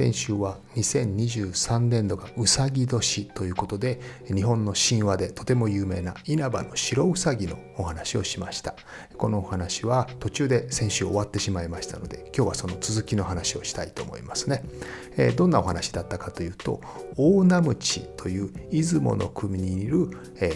先週は2023年度がうさぎ年ということで日本の神話でとても有名な稲葉の白うさぎのお話をしました。このお話は途中で先週終わってしまいましたので今日はその続きの話をしたいと思いますね、えどんなお話だったかというと大名鞭という出雲の国にいる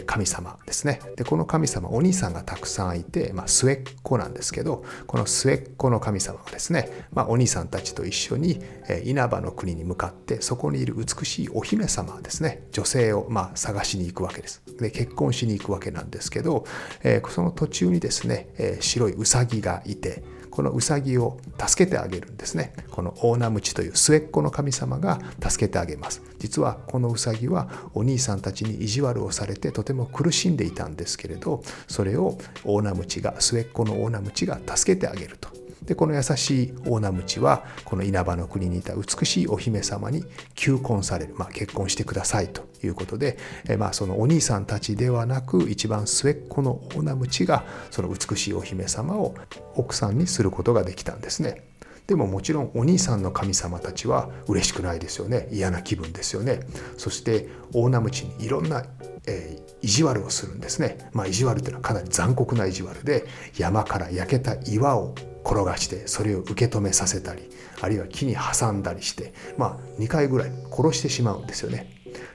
神様ですね。でこの神様お兄さんがたくさんいて、まあ、末っ子なんですけどこの末っ子の神様がですね、まあ、お兄さんたちと一緒に稲葉葉の国に向かってそこにいる美しいお姫様ですね女性をまあ探しに行くわけですで結婚しに行くわけなんですけど、えー、その途中にですね、えー、白いウサギがいてこのウサギを助けてあげるんですねこの大名鞭という末っ子の神様が助けてあげます実はこのウサギはお兄さんたちに意地悪をされてとても苦しんでいたんですけれどそれを大名鞭が末っ子の大名鞭が助けてあげるとでこの優しいオーナムチはこの稲葉の国にいた美しいお姫様に求婚される、まあ、結婚してくださいということで、えまあ、そのお兄さんたちではなく一番末っ子のオーナムチがその美しいお姫様を奥さんにすることができたんですね。でももちろんお兄さんの神様たちは嬉しくないですよね。嫌な気分ですよね。そして大名鞭にいろんな、えー、意地悪をするんですね。まあ意地悪というのはかなり残酷な意地悪で山から焼けた岩を転がしてそれを受け止めさせたりあるいは木に挟んだりして、まあ、2回ぐらい殺してしまうんですよね。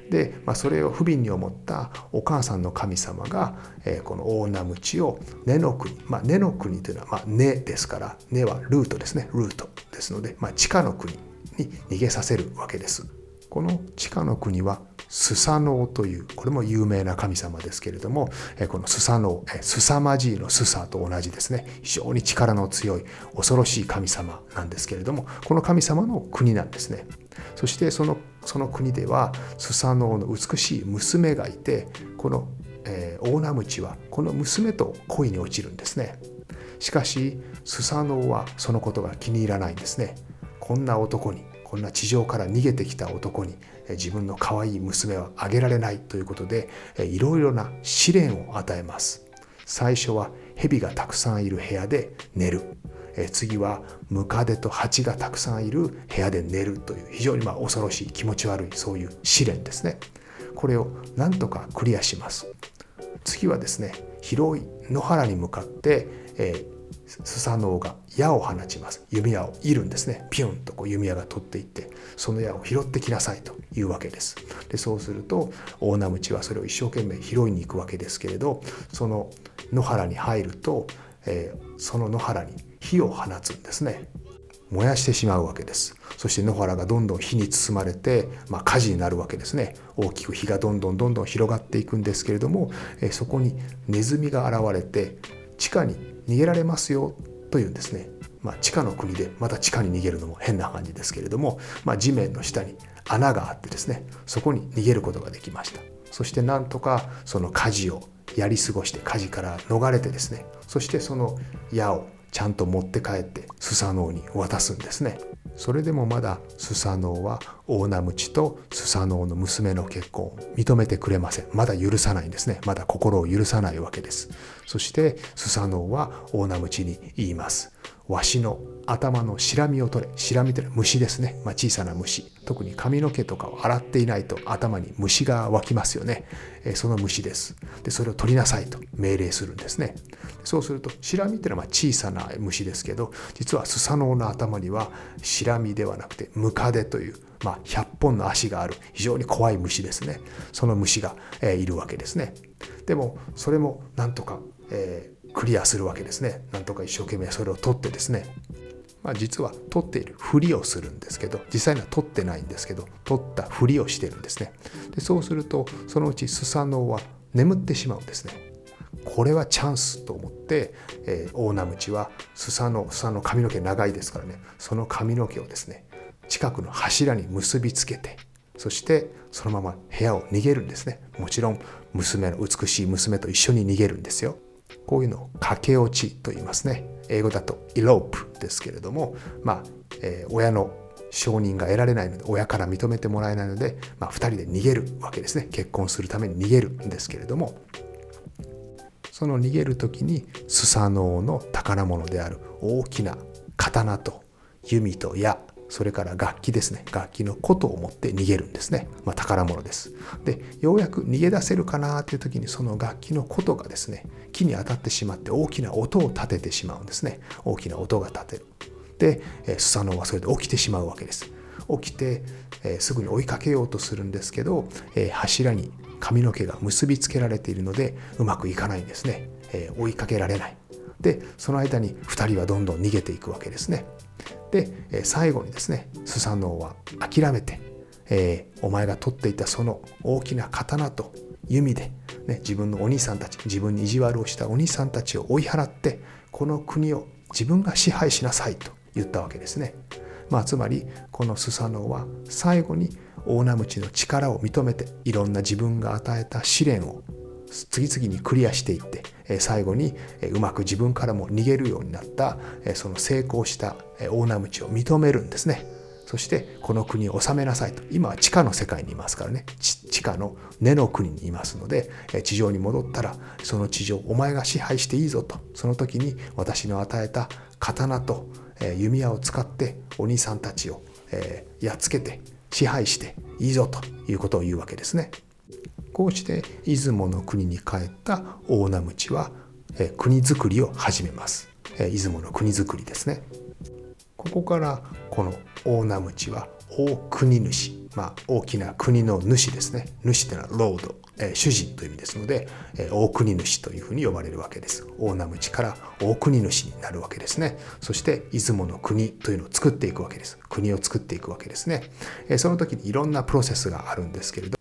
で、まあ、それを不憫に思ったお母さんの神様が、えー、この大名鞭を根の国、まあ、根の国というのは、まあ、根ですから根はルートですね。ルートですので、まあ、地下の国に逃げさせるわけです。この地下の国はスサノオというこれも有名な神様ですけれどもこのスサノオスサマジーのスサと同じですね。非常に力の強い恐ろしい神様なんですけれどもこの神様の国なんですね。そしてそのその国ではスサノオの美しい娘がいてこの、えー、大名鞭はこの娘と恋に落ちるんですね。しかしスサノオはそのことが気に入らないんですね。こんな男にこんな地上から逃げてきた男に自分の可愛い娘はあげられないということでいろいろな試練を与えます。最初は蛇がたくさんいる部屋で寝る。え次はムカデと蜂がたくさんいる部屋で寝るという非常にまあ恐ろしい気持ち悪いそういう試練ですね。これをなんとかクリアします。次はですね広い野原に向かって、えー、スサノオが矢を放ちます。弓矢をいるんですね。ピュンとこう弓矢が取っていってその矢を拾ってきなさいというわけです。でそうすると大名鞭はそれを一生懸命拾いに行くわけですけれどその野原に入ると、えー、その野原に火を放つんですね。燃やしてしまうわけです。そして野原がどんどん火に包まれて、まあ、火事になるわけですね。大きく火がどんどんどんどん広がっていくんですけれども、え、そこにネズミが現れて地下に逃げられますよというんですね、まあ、地下の国でまた地下に逃げるのも変な感じですけれども、まあ、地面の下に穴があってですねそこに逃げることができました。そしてなんとかその火事をやり過ごして火事から逃れてですねそしてその矢をちゃんと持って帰ってスサノオに渡すんですね。それでもまだスサノオは大名鞭とスサノオの娘の結婚を認めてくれません。まだ許さないんですね。まだ心を許さないわけです。そしてスサノオは大名鞭に言います。わしの頭のシラミを取れシラミというのは虫ですね、まあ、小さな虫。特に髪の毛とかを洗っていないと頭に虫が湧きますよね、えその虫です。でそれを取りなさいと命令するんですね。そうするとシラミっていうのは小さな虫ですけど実はスサノオの頭にはシラミではなくてムカデというまあ、100本の足がある非常に怖い虫ですね。その虫が、え、いるわけですね。でもそれもなんとか、えー、クリアするわけですね。なんとか一生懸命それを取ってですね。まあ、実は取っているふりをするんですけど実際には取ってないんですけど取ったふりをしてるんですね。でそうするとそのうちスサノオは眠ってしまうんですね。これはチャンスと思って、えー、大名鞭はスサのスサの髪の毛長いですからね。その髪の毛をですね近くの柱に結びつけてそしてそのまま部屋を逃げるんですね。もちろん娘の美しい娘と一緒に逃げるんですよ。こういうのを駆け落ちと言いますね。英語だとイロープですけれどもまあ、えー、親の承認が得られないので親から認めてもらえないので、まあ、2人で逃げるわけですね。結婚するために逃げるんですけれども。その逃げる時にスサノオの宝物である大きな刀と弓と矢それから楽器ですね。楽器の琴を持って逃げるんですね、まあ、宝物です。でようやく逃げ出せるかなという時にその楽器の琴がですね木に当たってしまって大きな音を立ててしまうんですね。大きな音が立てる。でスサノオはそれで起きてしまうわけです。起きて、えー、すぐに追いかけようとするんですけど、えー、柱に髪の毛が結びつけられているのでうまくいかないんですね、えー、追いかけられない。でその間に2人はどんどん逃げていくわけですね。で最後にですねスサノオは諦めて、えー、お前が取っていたその大きな刀と弓で、ね、自分のお兄さんたち自分に意地悪をしたお兄さんたちを追い払ってこの国を自分が支配しなさいと言ったわけですね。まあ、つまりこのスサノオは最後に大名鞭の力を認めていろんな自分が与えた試練を次々にクリアしていって最後にうまく自分からも逃げるようになったその成功した大名鞭を認めるんですね。そしてこの国を治めなさいと。今は地下の世界にいますからね。地下の根の国にいますので地上に戻ったらその地上お前が支配していいぞと。その時に私の与えた刀と弓矢を使ってお兄さんたちをやっつけて支配していいぞということを言うわけですね。こうして出雲の国に帰った大名鞭は国づくりを始めます。出雲の国づくりですね。ここからこの大名鞭は大国主まあ、大きな国の主ですね。主というのはロード、え、主人という意味ですので、え、大国主というふうに呼ばれるわけです。大名鞭から大国主になるわけですね。そして出雲の国というのを作っていくわけです。国を作っていくわけですね、え、その時にいろんなプロセスがあるんですけれど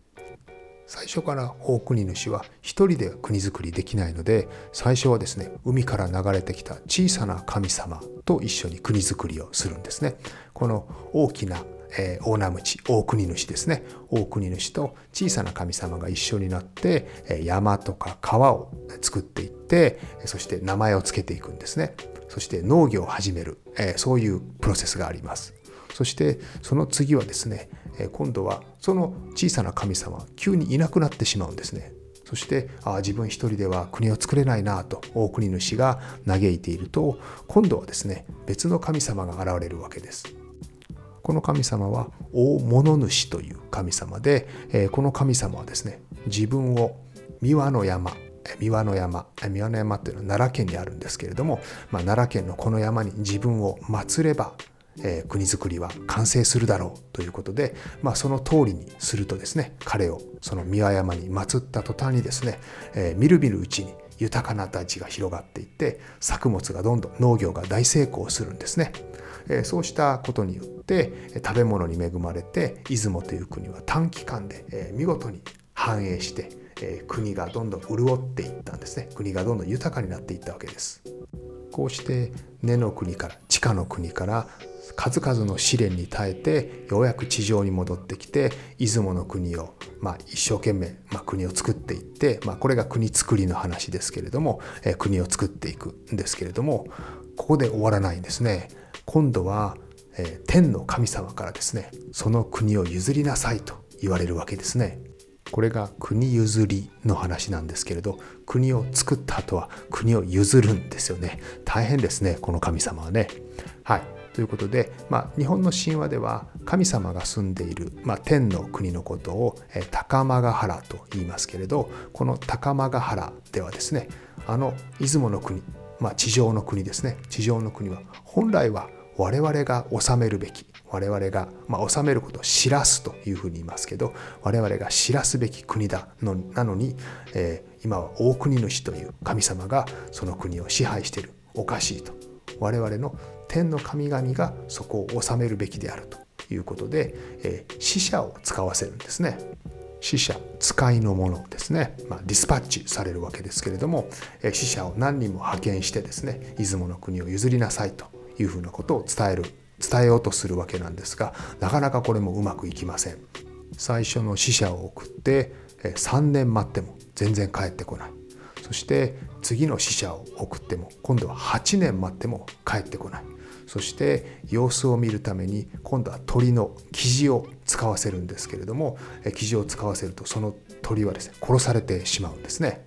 初から大国主は一人で国づくりできないので最初はですね海から流れてきた小さな神様と一緒に国づくりをするんですね。この大きなえー、大名鞭大国主ですね。大国主と小さな神様が一緒になって、山とか川を作っていってそして名前を付けていくんですね。そして農業を始める、え、そういうプロセスがあります。そしてその次はですね今度はその小さな神様急にいなくなってしまうんですね。そしてあ自分一人では国を作れないなと大国主が嘆いていると今度はですね別の神様が現れるわけです。この神様は大物主という神様でこの神様はですね自分を三輪の山三輪の山三輪の山っていうのは奈良県にあるんですけれども、まあ、奈良県のこの山に自分を祀ればえー、国づくりは完成するだろうということで、まあ、その通りにするとですね彼をその三輪山に祀った途端にですね、えー、みるみるうちに豊かな大地が広がっていって作物がどんどん農業が大成功するんですね。えー、そうしたことによって食べ物に恵まれて出雲という国は短期間で、えー、見事に繁栄して、えー、国がどんどん潤っていったんですね国がどんどん豊かになっていったわけですこうして根の国から地下の国から数々の試練に耐えてようやく地上に戻ってきて出雲の国を、まあ、一生懸命、まあ、国を作っていって、まあ、これが国作りの話ですけれども、え、国を作っていくんですけれどもここで終わらないんですね。今度は、え、天の神様からですねその国を譲りなさいと言われるわけですね。これが国譲りの話なんですけれど国を作った後は国を譲るんですよね。大変ですねこの神様はね。はい。ということで、まあ、日本の神話では神様が住んでいる、まあ、天の国のことを、高間ヶ原と言いますけれどこの高間ヶ原ではですねあの出雲の国、まあ、地上の国ですね。地上の国は本来は我々が治めるべき我々が、まあ、治めることを知らすというふうに言いますけど我々が知らすべき国だのなのに、えー、今は大国主という神様がその国を支配しているおかしいと。我々の天の神々がそこを治めるべきであるということで、えー、死者を使わせるんですね。死者使いのものですね、まあ、ディスパッチされるわけですけれどもえ死者を何人も派遣してですね出雲の国を譲りなさいというふうなことを伝える伝えようとするわけなんですがなかなかこれもうまくいきません。最初の死者を送って3年待っても全然帰ってこない。そして次の死者を送っても今度は8年待っても帰ってこない。そして様子を見るために今度は鳥の生地を使わせるんですけれども生地を使わせるとその鳥はですね殺されてしまうんですね。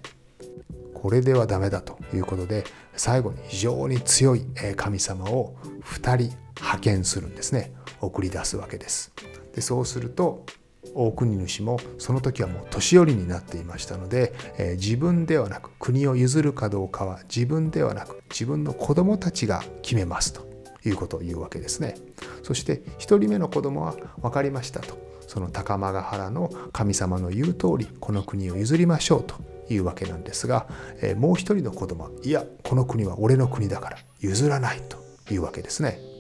これではダメだということで最後に非常に強い神様を2人派遣するんですね送り出すわけです。でそうすると大国主もその時はもう年寄りになっていましたので、えー、自分ではなく国を譲るかどうかは自分ではなく自分の子供たちが決めますということを言うわけですね。そして1人目の子供は分かりましたとその高間ヶ原の神様の言う通りこの国を譲りましょうというわけなんですが、えー、もう一人の子供はいやこの国は俺の国だから譲らないというわけですね。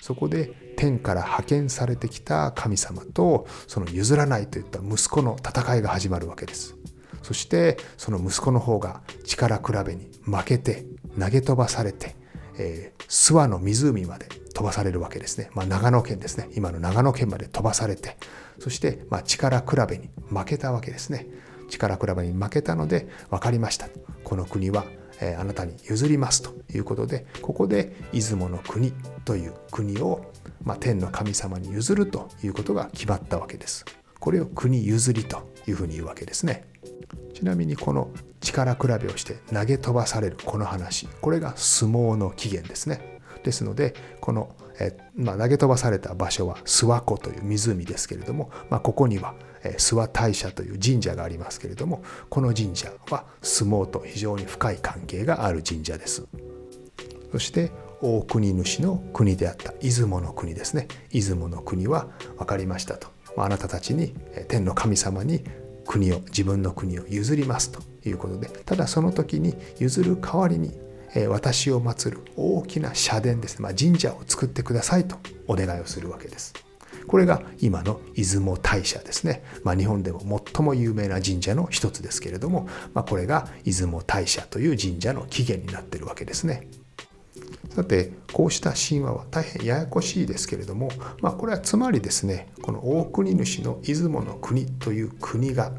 そこで天から派遣されてきた神様とその譲らないといった息子の戦いが始まるわけです。そしてその息子の方が力比べに負けて投げ飛ばされてえー、諏訪の湖まで飛ばされるわけですね。まあ、長野県ですね。今の長野県まで飛ばされて、そして、ま、力比べに負けたわけですね。力比べに負けたので分かりました。この国は、え、あなたに譲りますということで、ここで出雲の国という国を、まあ、天の神様に譲るということが決まったわけです。これを国譲りというふうに言うわけですね。ちなみにこの力比べをして投げ飛ばされるこの話これが相撲の起源ですねですのでこの、えまあ、投げ飛ばされた場所は諏訪湖という湖ですけれども、まあ、ここには諏訪大社という神社がありますけれどもこの神社は相撲と非常に深い関係がある神社です。そして大国主の国であった出雲の国ですね。出雲の国は分かりましたと。あなたたちに天の神様に国を自分の国を譲りますということでただその時に譲る代わりに私を祀る大きな社殿ですね、まあ、神社を作ってくださいとお願いをするわけです。これが今の出雲大社ですね。まあ、日本でも最も有名な神社の一つですけれども、まあ、これが出雲大社という神社の起源になってるわけですね。さてこうした神話は大変ややこしいですけれども、まあ、これはつまりですねこの大国主の出雲の国という国が、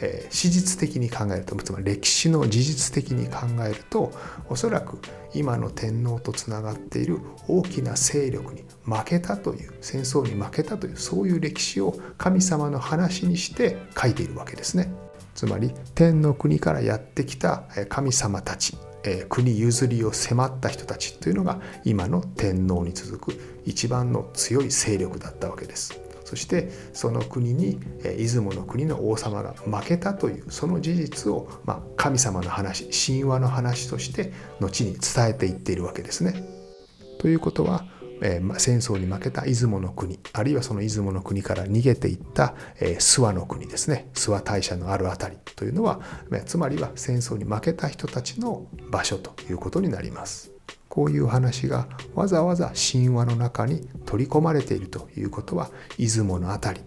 えー、史実的に考えるとつまり歴史の事実的に考えるとおそらく今の天皇とつながっている大きな勢力に負けたという戦争に負けたというそういう歴史を神様の話にして書いているわけですね。つまり天の国からやってきた神様たちえ国譲りを迫った人たちというのが今の天皇に続く一番の強い勢力だったわけです。そしてその国に出雲の国の王様が負けたというその事実を、ま、神様の話神話の話として後に伝えていっているわけですね。ということはえー、戦争に負けた出雲の国あるいはその出雲の国から逃げていった、えー、諏訪の国ですね諏訪大社のある辺りというのはつまりは戦争に負けた人たちの場所ということになります。こういう話がわざわざ神話の中に取り込まれているということは出雲の辺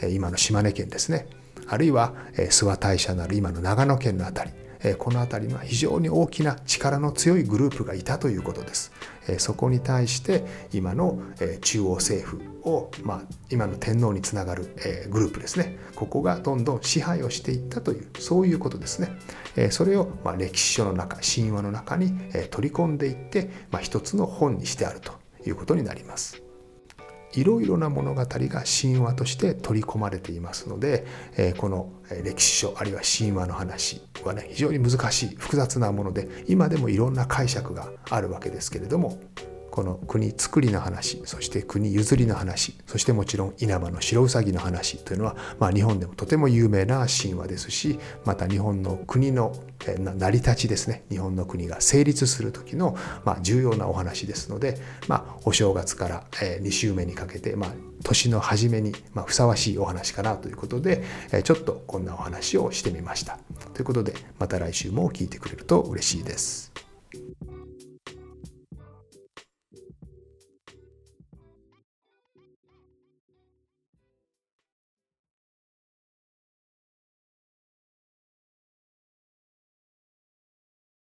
り今の島根県ですね。あるいは諏訪大社のある今の長野県の辺り。この辺りには非常に大きな力の強いグループがいたということです。そこに対して今の中央政府を、まあ、今の天皇につながるグループですねここがどんどん支配をしていったというそういうことですね。それを歴史書の中神話の中に取り込んでいって、まあ、一つの本にしてあるということになります。いろいろな物語が神話として取り込まれていますので、えこの歴史書あるいは神話の話はね非常に難しい複雑なもので今でもいろんな解釈があるわけですけれどもこの国作りの話そして国譲りの話そしてもちろん稲葉の白うさぎの話というのは、まあ、日本でもとても有名な神話ですしまた日本の国の成り立ちですね日本の国が成立する時の、まあ、重要なお話ですので、まあ、お正月から2週目にかけて、まあ、年の初めに、まふさわしいお話かなということでちょっとこんなお話をしてみました。ということでまた来週も聞いてくれると嬉しいです。